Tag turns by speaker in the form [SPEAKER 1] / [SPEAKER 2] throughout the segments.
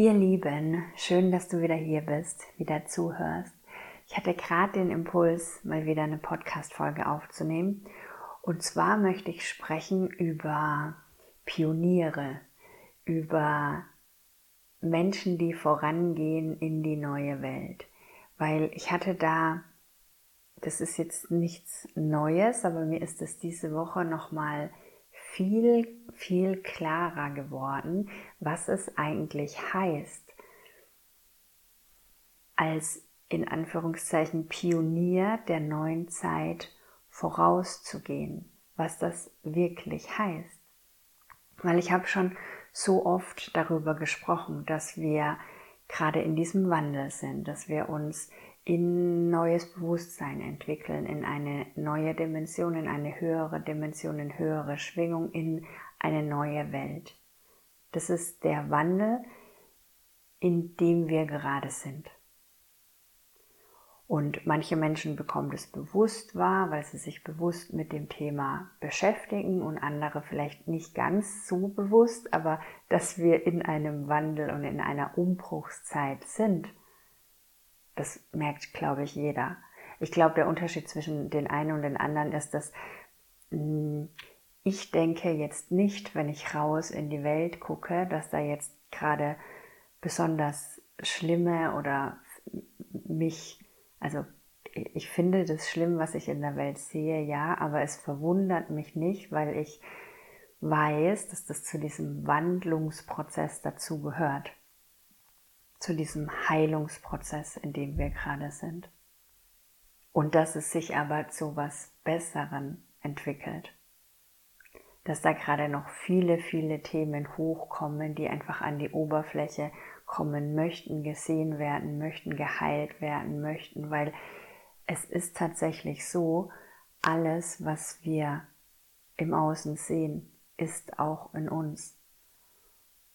[SPEAKER 1] Ihr Lieben, schön, dass du wieder hier bist, wieder zuhörst. Ich hatte gerade den Impuls, mal wieder eine Podcast-Folge aufzunehmen. Und zwar möchte ich sprechen über Pioniere, über Menschen, die vorangehen in die neue Welt. Weil ich hatte da, das ist jetzt nichts Neues, aber mir ist es diese Woche nochmal viel, viel klarer geworden, was es eigentlich heißt, als in Anführungszeichen Pionier der neuen Zeit vorauszugehen, was das wirklich heißt. Weil ich habe schon so oft darüber gesprochen, dass wir gerade in diesem Wandel sind, dass wir uns in neues Bewusstsein entwickeln, in eine neue Dimension, in eine höhere Dimension, in höhere Schwingung, in eine neue Welt. Das ist der Wandel, in dem wir gerade sind. Und manche Menschen bekommen das bewusst wahr, weil sie sich bewusst mit dem Thema beschäftigen und andere vielleicht nicht ganz so bewusst, aber dass wir in einem Wandel und in einer Umbruchszeit sind, das merkt, glaube ich, jeder. Ich glaube, der Unterschied zwischen den einen und den anderen ist, dass hm, ich denke jetzt nicht, wenn ich raus in die Welt gucke, dass da jetzt gerade besonders schlimme oder mich also ich finde das schlimm, was ich in der Welt sehe, ja, aber es verwundert mich nicht, weil ich weiß, dass das zu diesem Wandlungsprozess dazu gehört. Zu diesem Heilungsprozess, in dem wir gerade sind. Und dass es sich aber zu was Besseren entwickelt. Dass da gerade noch viele, viele Themen hochkommen, die einfach an die Oberfläche kommen möchten, gesehen werden möchten, geheilt werden möchten, weil es ist tatsächlich so, alles, was wir im Außen sehen, ist auch in uns.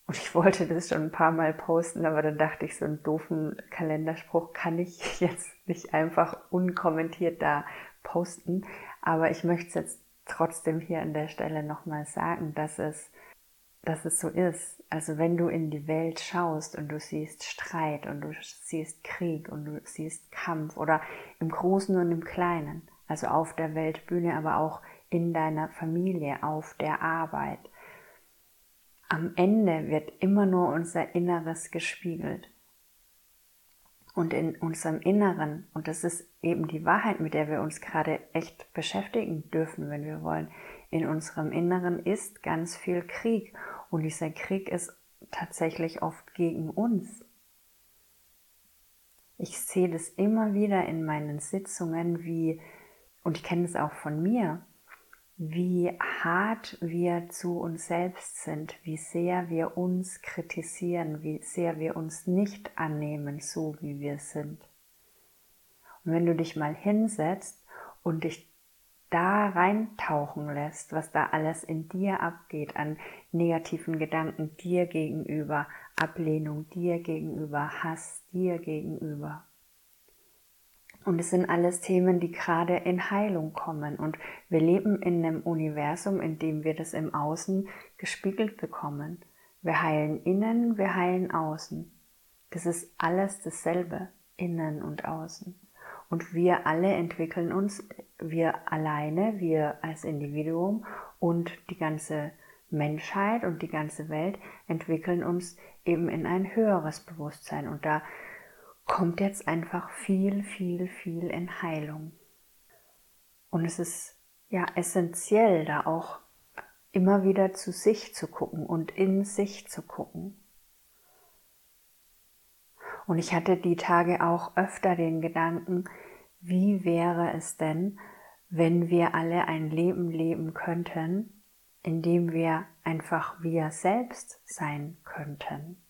[SPEAKER 1] Und ich wollte das schon ein paar Mal posten, aber dann dachte ich, so einen doofen Kalenderspruch kann ich jetzt nicht einfach unkommentiert da posten. Aber ich möchte es jetzt trotzdem hier an der Stelle nochmal sagen, dass es dass es so ist. Also wenn du in die Welt schaust und du siehst Streit und du siehst Krieg und du siehst Kampf oder im Großen und im Kleinen, also auf der Weltbühne, aber auch in deiner Familie, auf der Arbeit. Am Ende wird immer nur unser Inneres gespiegelt. Und in unserem Inneren, und das ist eben die Wahrheit, mit der wir uns gerade echt beschäftigen dürfen, wenn wir wollen, in unserem Inneren ist ganz viel Krieg. Und dieser Krieg ist tatsächlich oft gegen uns. Ich sehe das immer wieder in meinen Sitzungen, wie, und ich kenne es auch von mir, wie hart wir zu uns selbst sind, wie sehr wir uns kritisieren, wie sehr wir uns nicht annehmen, so wie wir sind. Und wenn du dich mal hinsetzt und dich da reintauchen lässt, was da alles in dir abgeht an negativen Gedanken dir gegenüber, Ablehnung dir gegenüber, Hass dir gegenüber. Und es sind alles Themen, die gerade in Heilung kommen. Und wir leben in einem Universum, in dem wir das im Außen gespiegelt bekommen. Wir heilen innen, wir heilen außen. Das ist alles dasselbe, innen und außen. Und wir alle entwickeln uns, wir alleine, wir als Individuum und die ganze Menschheit und die ganze Welt entwickeln uns eben in ein höheres Bewusstsein. Und da kommt jetzt einfach viel, viel, viel in Heilung. Und es ist ja essentiell, da auch immer wieder zu sich zu gucken und in sich zu gucken. Und ich hatte die Tage auch öfter den Gedanken, wie wäre es denn, wenn wir alle ein Leben leben könnten, in dem wir einfach wir selbst sein könnten.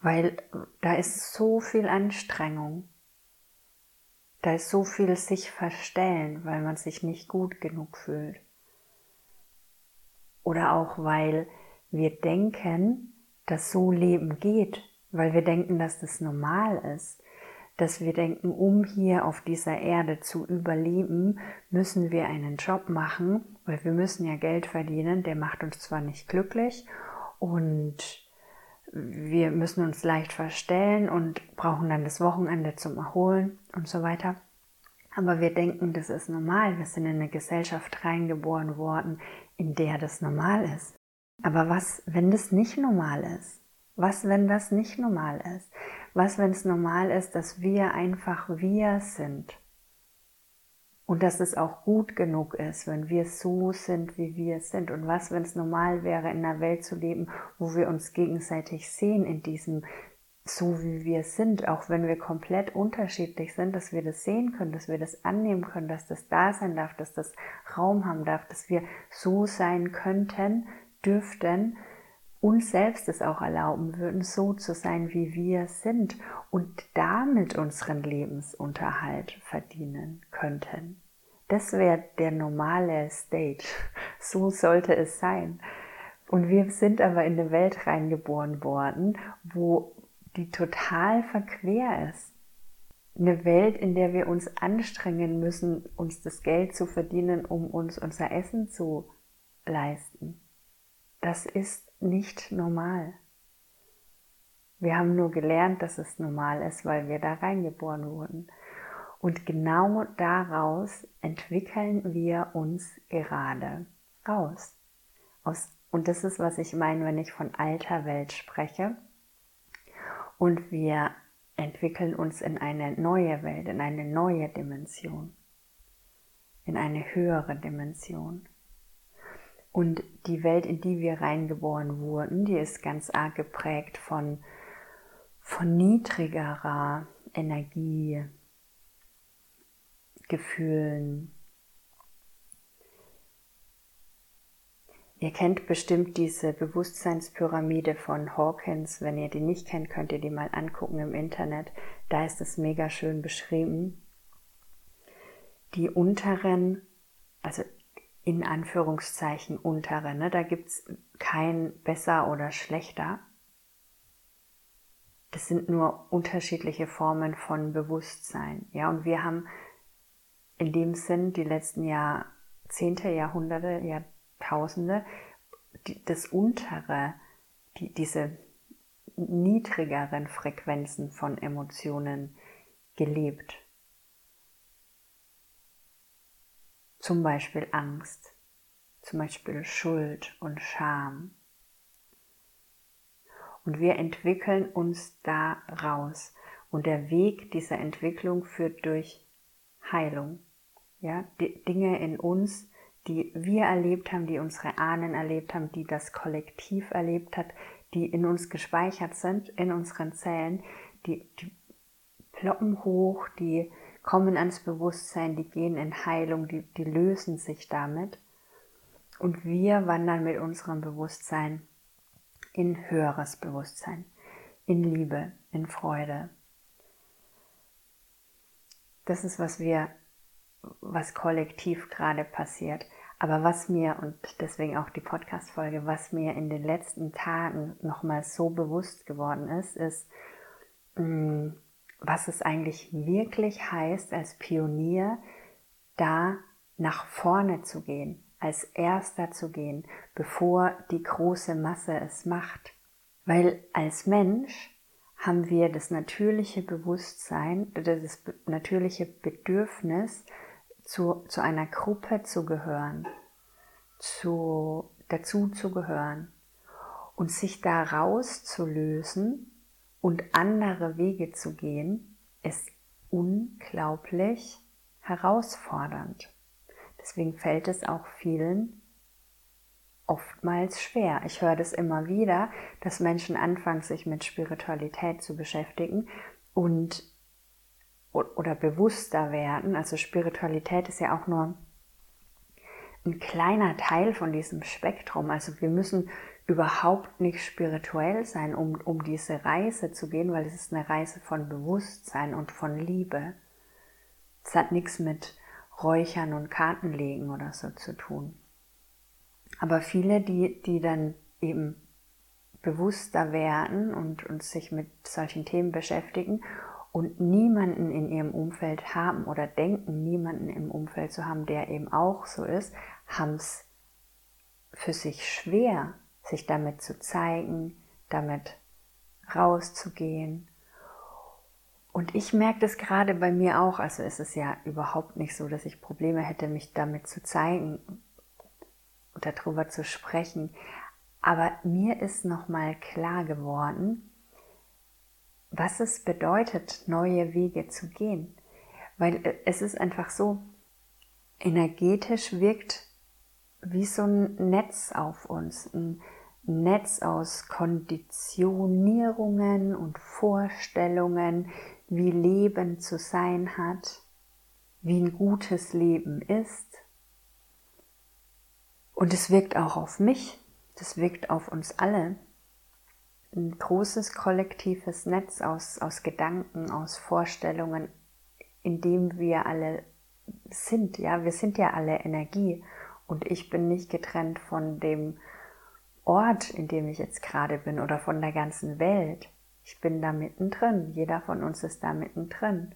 [SPEAKER 1] Weil da ist so viel Anstrengung, da ist so viel sich verstellen, weil man sich nicht gut genug fühlt. Oder auch weil wir denken, dass so Leben geht, weil wir denken, dass das normal ist, dass wir denken, um hier auf dieser Erde zu überleben, müssen wir einen Job machen, weil wir müssen ja Geld verdienen, der macht uns zwar nicht glücklich und wir müssen uns leicht verstellen und brauchen dann das Wochenende zum Erholen und so weiter. Aber wir denken, das ist normal. Wir sind in eine Gesellschaft reingeboren worden, in der das normal ist. Aber was, wenn das nicht normal ist? Was, wenn das nicht normal ist? Was, wenn es normal ist, dass wir einfach wir sind? Und dass es auch gut genug ist, wenn wir so sind, wie wir sind. Und was, wenn es normal wäre, in einer Welt zu leben, wo wir uns gegenseitig sehen in diesem so wie wir sind, auch wenn wir komplett unterschiedlich sind, dass wir das sehen können, dass wir das annehmen können, dass das da sein darf, dass das Raum haben darf, dass wir so sein könnten, dürften, uns selbst es auch erlauben würden, so zu sein, wie wir sind und damit unseren Lebensunterhalt verdienen könnten. Das wäre der normale State. So sollte es sein. Und wir sind aber in eine Welt reingeboren worden, wo die total verquer ist. Eine Welt, in der wir uns anstrengen müssen, uns das Geld zu verdienen, um uns unser Essen zu leisten. Das ist nicht normal. Wir haben nur gelernt, dass es normal ist, weil wir da reingeboren wurden. Und genau daraus entwickeln wir uns gerade raus. Aus, und das ist, was ich meine, wenn ich von alter Welt spreche und wir entwickeln uns in eine neue Welt, in eine neue Dimension, in eine höhere Dimension. Und die Welt, in die wir reingeboren wurden, die ist ganz arg geprägt von, von niedrigerer Energie, Gefühlen, Ihr kennt bestimmt diese Bewusstseinspyramide von Hawkins. Wenn ihr die nicht kennt, könnt ihr die mal angucken im Internet. Da ist es mega schön beschrieben. Die unteren, also in Anführungszeichen untere, ne, da gibt's kein besser oder schlechter. Das sind nur unterschiedliche Formen von Bewusstsein. Ja, und wir haben in dem Sinn die letzten Jahrzehnte, Jahrhunderte, Jahrzehnte, Tausende, die, das untere, die, diese niedrigeren Frequenzen von Emotionen gelebt. Zum Beispiel Angst, zum Beispiel Schuld und Scham. Und wir entwickeln uns da raus. Und der Weg dieser Entwicklung führt durch Heilung. Ja, die Dinge in uns, die wir erlebt haben, die unsere Ahnen erlebt haben, die das Kollektiv erlebt hat, die in uns gespeichert sind, in unseren Zellen, die, die ploppen hoch, die kommen ans Bewusstsein, die gehen in Heilung, die, die lösen sich damit. Und wir wandern mit unserem Bewusstsein in höheres Bewusstsein, in Liebe, in Freude. Das ist, was wir was kollektiv gerade passiert. Aber was mir, und deswegen auch die Podcast-Folge, was mir in den letzten Tagen nochmal so bewusst geworden ist, ist, mm, was es eigentlich wirklich heißt, als Pionier da nach vorne zu gehen, als Erster zu gehen, bevor die große Masse es macht. Weil als Mensch haben wir das natürliche Bewusstsein, das natürliche Bedürfnis, zu, zu einer Gruppe zu gehören, zu, dazu zu gehören und sich da rauszulösen und andere Wege zu gehen, ist unglaublich herausfordernd. Deswegen fällt es auch vielen oftmals schwer. Ich höre das immer wieder, dass Menschen anfangen, sich mit Spiritualität zu beschäftigen und oder bewusster werden. Also Spiritualität ist ja auch nur ein kleiner Teil von diesem Spektrum. Also wir müssen überhaupt nicht spirituell sein, um, um diese Reise zu gehen, weil es ist eine Reise von Bewusstsein und von Liebe. Es hat nichts mit Räuchern und Kartenlegen oder so zu tun. Aber viele, die, die dann eben bewusster werden und, und sich mit solchen Themen beschäftigen und niemanden in ihrem Umfeld haben oder denken, niemanden im Umfeld zu haben, der eben auch so ist, haben es für sich schwer, sich damit zu zeigen, damit rauszugehen. Und ich merke das gerade bei mir auch, also es ist ja überhaupt nicht so, dass ich Probleme hätte, mich damit zu zeigen und darüber zu sprechen. Aber mir ist nochmal klar geworden, was es bedeutet, neue Wege zu gehen. Weil äh, es ist einfach so, energetisch wirkt wie so ein Netz auf uns, ein Netz aus Konditionierungen und Vorstellungen, wie Leben zu sein hat, wie ein gutes Leben ist. Und es wirkt auch auf mich, das wirkt auf uns alle. Ein großes kollektives Netz aus, aus Gedanken, aus Vorstellungen, in dem wir alle sind. Ja, wir sind ja alle Energie und ich bin nicht getrennt von dem Ort, in dem ich jetzt gerade bin oder von der ganzen Welt. Ich bin da mittendrin. Jeder von uns ist da mittendrin.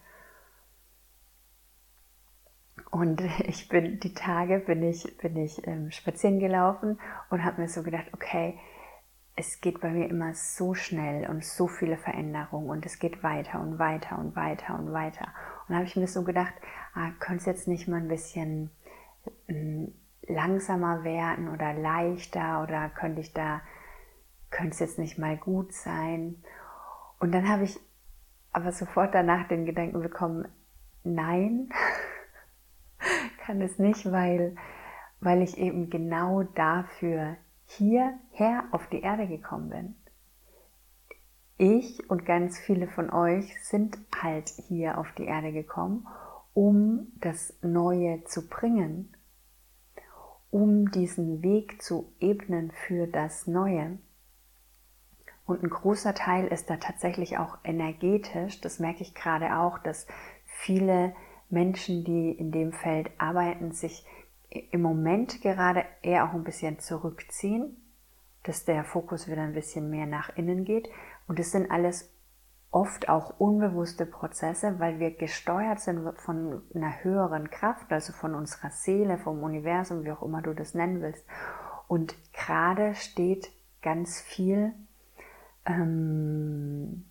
[SPEAKER 1] Und ich bin die Tage bin ich bin ich ähm, spazieren gelaufen und habe mir so gedacht, okay, es geht bei mir immer so schnell und so viele Veränderungen und es geht weiter und weiter und weiter und weiter. Und habe ich mir so gedacht, ah, könnte es jetzt nicht mal ein bisschen ähm, langsamer werden oder leichter oder könnte ich da, könnte es jetzt nicht mal gut sein? Und dann habe ich aber sofort danach den Gedanken bekommen, nein, kann es nicht, weil, weil ich eben genau dafür hierher auf die Erde gekommen bin. Ich und ganz viele von euch sind halt hier auf die Erde gekommen, um das Neue zu bringen, um diesen Weg zu ebnen für das Neue. Und ein großer Teil ist da tatsächlich auch energetisch. Das merke ich gerade auch, dass viele Menschen, die in dem Feld arbeiten, sich im Moment gerade eher auch ein bisschen zurückziehen, dass der Fokus wieder ein bisschen mehr nach innen geht. Und es sind alles oft auch unbewusste Prozesse, weil wir gesteuert sind von einer höheren Kraft, also von unserer Seele, vom Universum, wie auch immer du das nennen willst. Und gerade steht ganz viel ähm,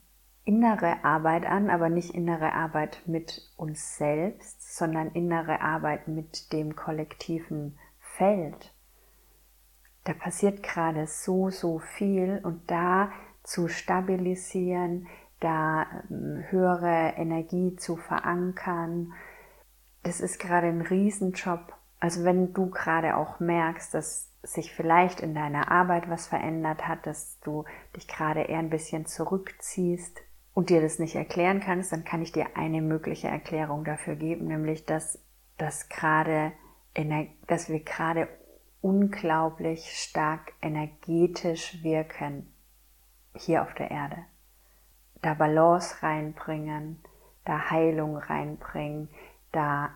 [SPEAKER 1] innere Arbeit an, aber nicht innere Arbeit mit uns selbst, sondern innere Arbeit mit dem kollektiven Feld. Da passiert gerade so, so viel und da zu stabilisieren, da ähm, höhere Energie zu verankern, das ist gerade ein Riesenjob. Also wenn du gerade auch merkst, dass sich vielleicht in deiner Arbeit was verändert hat, dass du dich gerade eher ein bisschen zurückziehst, und dir das nicht erklären kannst, dann kann ich dir eine mögliche Erklärung dafür geben, nämlich dass, dass, gerade, dass wir gerade unglaublich stark energetisch wirken hier auf der Erde. Da Balance reinbringen, da Heilung reinbringen, da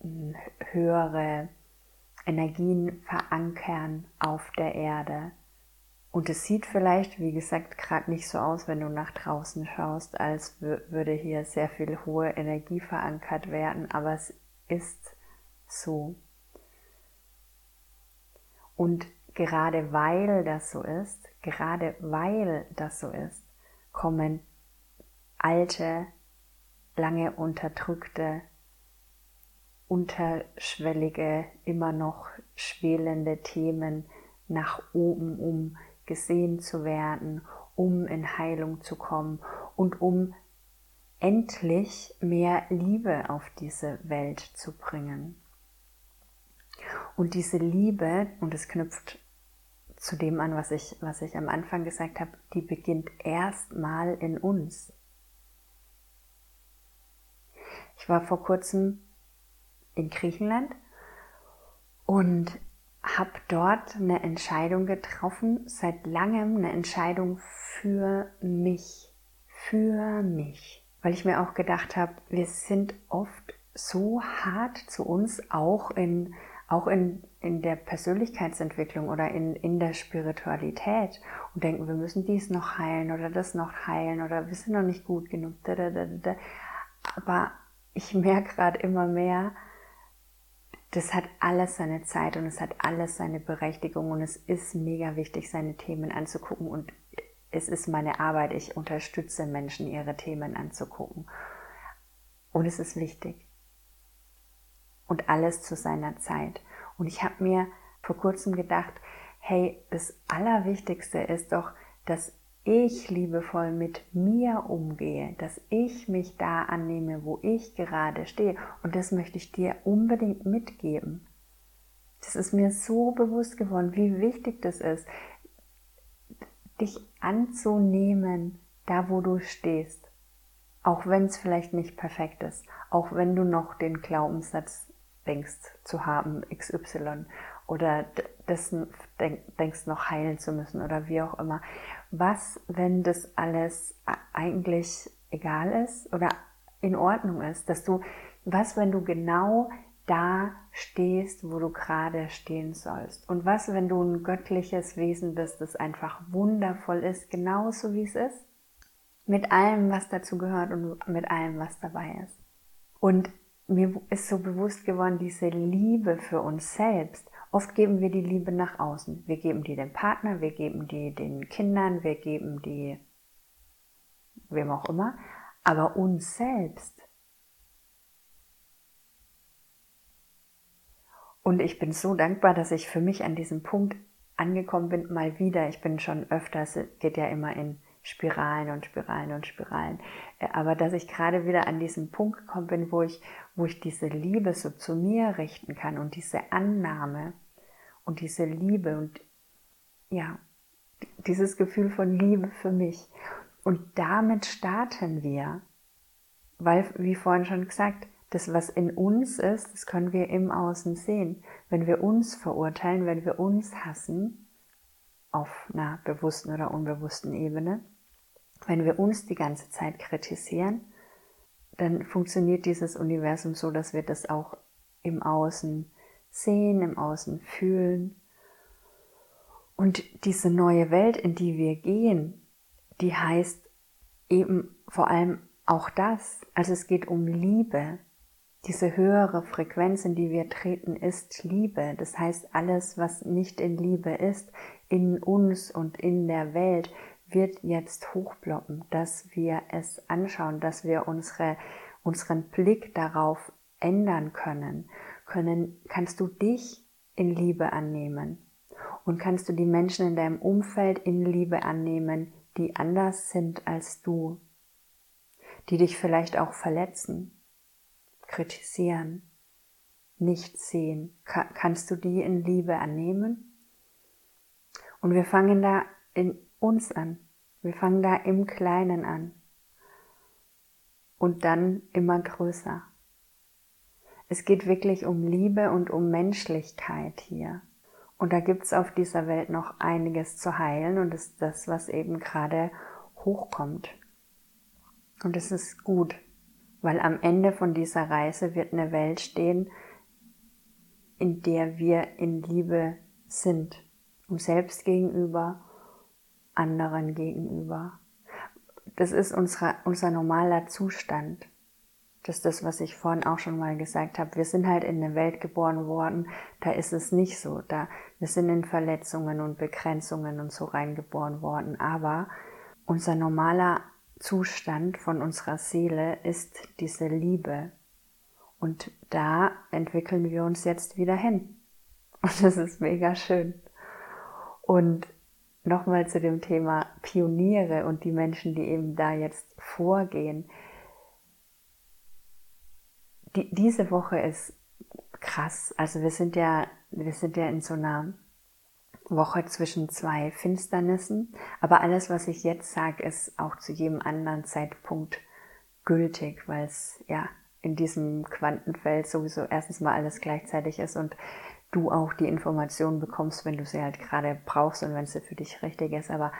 [SPEAKER 1] hm, höhere Energien verankern auf der Erde und es sieht vielleicht, wie gesagt, gerade nicht so aus, wenn du nach draußen schaust, als würde hier sehr viel hohe Energie verankert werden, aber es ist so. Und gerade weil das so ist, gerade weil das so ist, kommen alte, lange unterdrückte, unterschwellige, immer noch schwelende Themen nach oben, um gesehen zu werden, um in Heilung zu kommen und um endlich mehr Liebe auf diese Welt zu bringen. Und diese Liebe, und es knüpft zu dem an, was ich, was ich am Anfang gesagt habe, die beginnt erstmal in uns. Ich war vor kurzem in Griechenland und habe dort eine Entscheidung getroffen, seit langem eine Entscheidung für mich, für mich, weil ich mir auch gedacht habe, wir sind oft so hart zu uns, auch in, auch in, in der Persönlichkeitsentwicklung oder in, in der Spiritualität und denken, wir müssen dies noch heilen oder das noch heilen oder wir sind noch nicht gut genug. Aber ich merke gerade immer mehr, das hat alles seine Zeit und es hat alles seine Berechtigung und es ist mega wichtig, seine Themen anzugucken und es ist meine Arbeit, ich unterstütze Menschen, ihre Themen anzugucken. Und es ist wichtig. Und alles zu seiner Zeit. Und ich habe mir vor kurzem gedacht, hey, das Allerwichtigste ist doch, dass ich liebevoll mit mir umgehe, dass ich mich da annehme, wo ich gerade stehe. Und das möchte ich dir unbedingt mitgeben. Das ist mir so bewusst geworden, wie wichtig das ist, dich anzunehmen, da wo du stehst. Auch wenn es vielleicht nicht perfekt ist, auch wenn du noch den Glaubenssatz denkst zu haben, XY, oder dessen denkst noch heilen zu müssen oder wie auch immer. Was, wenn das alles eigentlich egal ist oder in Ordnung ist, dass du, was, wenn du genau da stehst, wo du gerade stehen sollst? Und was, wenn du ein göttliches Wesen bist, das einfach wundervoll ist, genauso wie es ist? Mit allem, was dazu gehört und mit allem, was dabei ist. Und mir ist so bewusst geworden, diese Liebe für uns selbst Oft geben wir die Liebe nach außen. Wir geben die dem Partner, wir geben die den Kindern, wir geben die wem auch immer, aber uns selbst. Und ich bin so dankbar, dass ich für mich an diesem Punkt angekommen bin, mal wieder. Ich bin schon öfter, es geht ja immer in Spiralen und Spiralen und Spiralen. Äh, aber dass ich gerade wieder an diesen Punkt gekommen bin, wo ich, wo ich diese Liebe so zu mir richten kann und diese Annahme und diese Liebe und ja, dieses Gefühl von Liebe für mich. Und damit starten wir, weil, wie vorhin schon gesagt, das, was in uns ist, das können wir im Außen sehen. Wenn wir uns verurteilen, wenn wir uns hassen, auf einer bewussten oder unbewussten Ebene, wenn wir uns die ganze Zeit kritisieren, dann funktioniert dieses Universum so, dass wir das auch im Außen sehen, im Außen fühlen. Und diese neue Welt, in die wir gehen, die heißt eben vor allem auch das. Also es geht um Liebe. Diese höhere Frequenz, in die wir treten, ist Liebe. Das heißt, alles, was nicht in Liebe ist, in uns und in der Welt, wird jetzt hochbloppen, dass wir es anschauen, dass wir unsere, unseren Blick darauf ändern können, können, kannst du dich in Liebe annehmen und kannst du die Menschen in deinem Umfeld in Liebe annehmen, die anders sind als du, die dich vielleicht auch verletzen, kritisieren, nicht sehen. kannst du die in Liebe annehmen? Und wir fangen da in uns an. Wir fangen da im Kleinen an. Und dann immer größer. Es geht wirklich um Liebe und um Menschlichkeit hier. Und da gibt's auf dieser Welt noch einiges zu heilen und ist das, was eben gerade hochkommt. Und es ist gut, weil am Ende von dieser Reise wird eine Welt stehen, in der wir in Liebe sind. Uns selbst gegenüber, anderen gegenüber. Das ist unser, unser normaler Zustand. Das ist das, was ich vorhin auch schon mal gesagt habe. Wir sind halt in eine Welt geboren worden, da ist es nicht so. Da, wir sind in Verletzungen und Begrenzungen und so reingeboren worden. Aber unser normaler Zustand von unserer Seele ist diese Liebe. Und da entwickeln wir uns jetzt wieder hin. Und das ist mega schön. Und nochmal zu dem Thema Pioniere und die Menschen, die eben da jetzt vorgehen die, diese Woche ist krass. Also wir sind ja, wir sind ja in so einer Woche zwischen zwei Finsternissen. Aber alles, was ich jetzt sage, ist auch zu jedem anderen Zeitpunkt gültig, weil es ja in diesem Quantenfeld sowieso erstens mal alles gleichzeitig ist und du auch die Informationen bekommst, wenn du sie halt gerade brauchst und wenn sie für dich richtig ist. Aber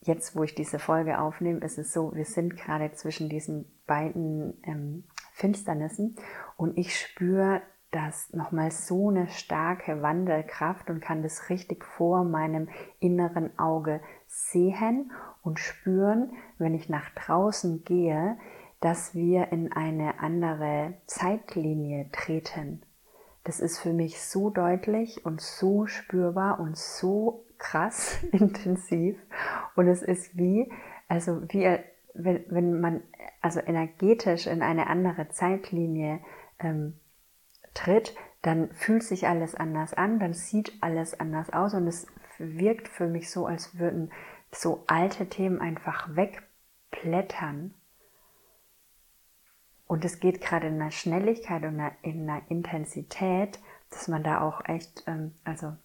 [SPEAKER 1] jetzt, wo ich diese Folge aufnehme, ist es so, wir sind gerade zwischen diesen beiden ähm, Finsternissen und ich spüre das nochmal so eine starke Wandelkraft und kann das richtig vor meinem inneren Auge sehen und spüren, wenn ich nach draußen gehe, dass wir in eine andere Zeitlinie treten. Das ist für mich so deutlich und so spürbar und so krass intensiv und es ist wie, also wie, wenn, wenn man also energetisch in eine andere Zeitlinie ähm, tritt, dann fühlt sich alles anders an, dann sieht alles anders aus und es wirkt für mich so, als würden so alte Themen einfach wegplättern. Und es geht gerade in einer Schnelligkeit und in einer Intensität, dass man da auch echt, ähm, also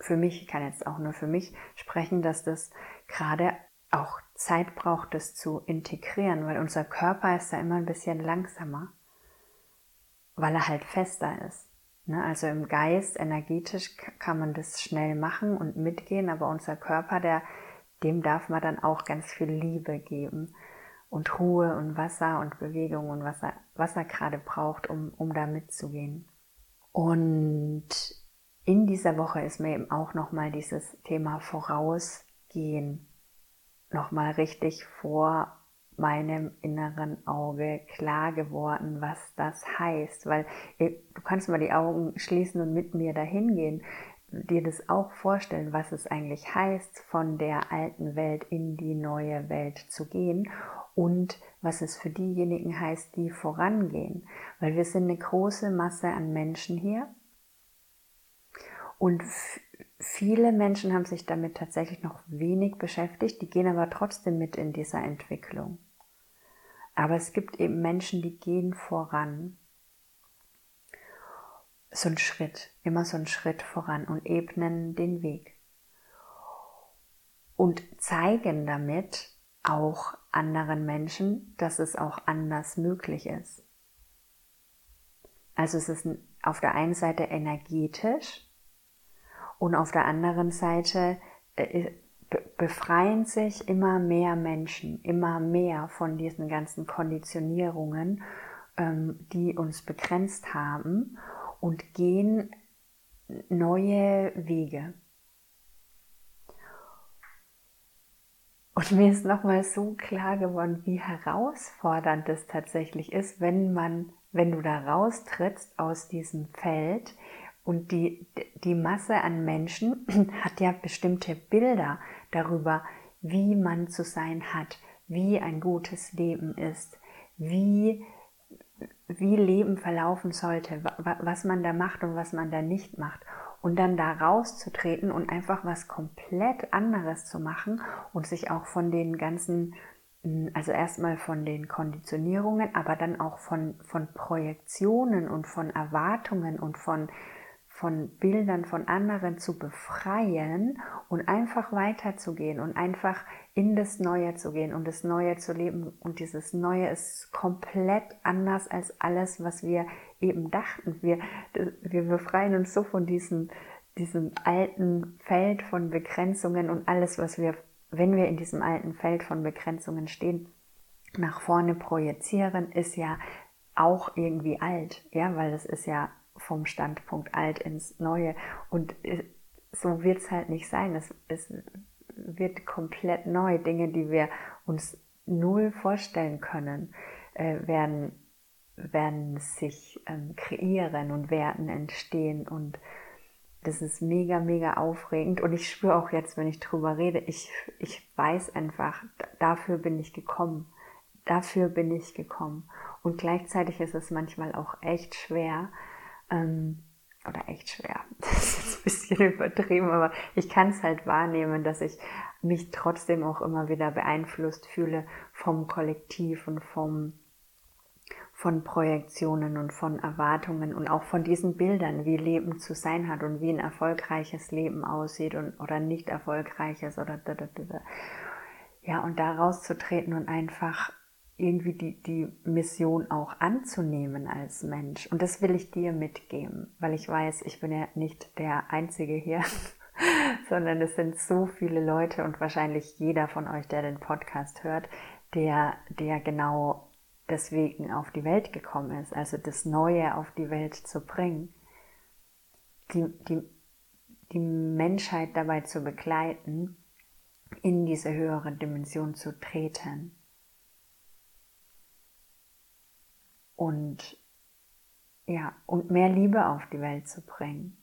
[SPEAKER 1] für mich, ich kann jetzt auch nur für mich sprechen, dass das gerade auch Zeit braucht, das zu integrieren, weil unser Körper ist da immer ein bisschen langsamer, weil er halt fester ist. Ne? Also im Geist, energetisch kann man das schnell machen und mitgehen, aber unser Körper, der, dem darf man dann auch ganz viel Liebe geben und Ruhe und Wasser und Bewegung und was er, was er gerade braucht, um, um da mitzugehen. Und in dieser Woche ist mir eben auch nochmal dieses Thema Vorausgehen nochmal richtig vor meinem inneren Auge klar geworden, was das heißt. Weil du kannst mal die Augen schließen und mit mir dahin gehen, dir das auch vorstellen, was es eigentlich heißt, von der alten Welt in die neue Welt zu gehen und was es für diejenigen heißt, die vorangehen. Weil wir sind eine große Masse an Menschen hier und viele Menschen haben sich damit tatsächlich noch wenig beschäftigt, die gehen aber trotzdem mit in dieser Entwicklung. Aber es gibt eben Menschen, die gehen voran. So ein Schritt, immer so ein Schritt voran und ebnen den Weg. Und zeigen damit auch anderen Menschen, dass es auch anders möglich ist. Also es ist auf der einen Seite energetisch, und auf der anderen Seite äh, befreien sich immer mehr Menschen, immer mehr von diesen ganzen Konditionierungen, ähm, die uns begrenzt haben und gehen neue Wege. Und mir ist nochmal so klar geworden, wie herausfordernd es tatsächlich ist, wenn man, wenn du da raustrittst aus diesem Feld, und die, die Masse an Menschen hat ja bestimmte Bilder darüber, wie man zu sein hat, wie ein gutes Leben ist, wie, wie Leben verlaufen sollte, was man da macht und was man da nicht macht. Und dann da rauszutreten und einfach was komplett anderes zu machen und sich auch von den ganzen, also erstmal von den Konditionierungen, aber dann auch von, von Projektionen und von Erwartungen und von von Bildern von anderen zu befreien und einfach weiterzugehen und einfach in das Neue zu gehen und das Neue zu leben. Und dieses Neue ist komplett anders als alles, was wir eben dachten. Wir, wir befreien uns so von diesem, diesem alten Feld von Begrenzungen und alles, was wir, wenn wir in diesem alten Feld von Begrenzungen stehen, nach vorne projizieren, ist ja auch irgendwie alt, ja, weil es ist ja vom Standpunkt alt ins Neue. Und so wird es halt nicht sein. Es, es wird komplett neu. Dinge, die wir uns null vorstellen können, äh, werden, werden sich ähm, kreieren und werden entstehen. Und das ist mega, mega aufregend. Und ich spüre auch jetzt, wenn ich drüber rede, ich, ich weiß einfach, dafür bin ich gekommen. Dafür bin ich gekommen. Und gleichzeitig ist es manchmal auch echt schwer, ähm, oder echt schwer. Das ist ein bisschen übertrieben, aber ich kann es halt wahrnehmen, dass ich mich trotzdem auch immer wieder beeinflusst fühle vom Kollektiv und vom von Projektionen und von Erwartungen und auch von diesen Bildern, wie Leben zu sein hat und wie ein erfolgreiches Leben aussieht und oder nicht erfolgreiches oder da, da, da. ja und da rauszutreten und einfach irgendwie die, die Mission auch anzunehmen als Mensch. Und das will ich dir mitgeben, weil ich weiß, ich bin ja nicht der Einzige hier, sondern es sind so viele Leute und wahrscheinlich jeder von euch, der den Podcast hört, der, der genau deswegen auf die Welt gekommen ist, also das Neue auf die Welt zu bringen, die, die, die Menschheit dabei zu begleiten, in diese höhere Dimension zu treten. Und ja, und mehr Liebe auf die Welt zu bringen.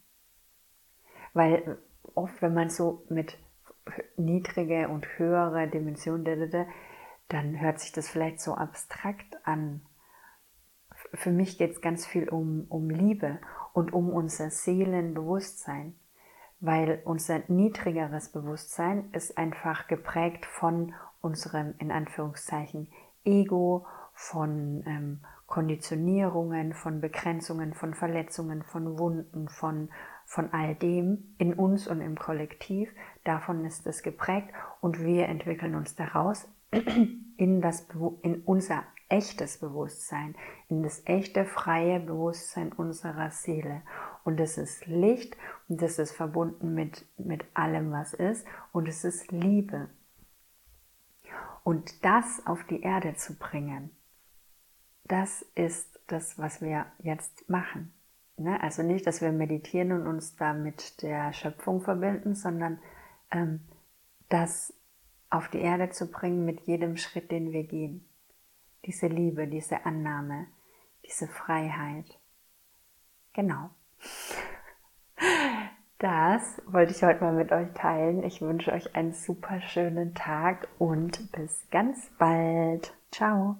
[SPEAKER 1] Weil oft, wenn man so mit niedrige und höhere Dimensionen, dann hört sich das vielleicht so abstrakt an. Für mich geht es ganz viel um, um Liebe und um unser Seelenbewusstsein, weil unser niedrigeres Bewusstsein ist einfach geprägt von unserem, in Anführungszeichen, Ego, von ähm, Konditionierungen, von Begrenzungen, von Verletzungen, von Wunden, von, von all dem in uns und im Kollektiv. Davon ist es geprägt und wir entwickeln uns daraus in, das, in unser echtes Bewusstsein, in das echte freie Bewusstsein unserer Seele. Und es ist Licht und es ist verbunden mit, mit allem, was ist und es ist Liebe. Und das auf die Erde zu bringen, das ist das, was wir jetzt machen. Ne? Also nicht, dass wir meditieren und uns da mit der Schöpfung verbinden, sondern ähm, das auf die Erde zu bringen mit jedem Schritt, den wir gehen. Diese Liebe, diese Annahme, diese Freiheit. Genau. Das wollte ich heute mal mit euch teilen. Ich wünsche euch einen super schönen Tag und bis ganz bald. Ciao.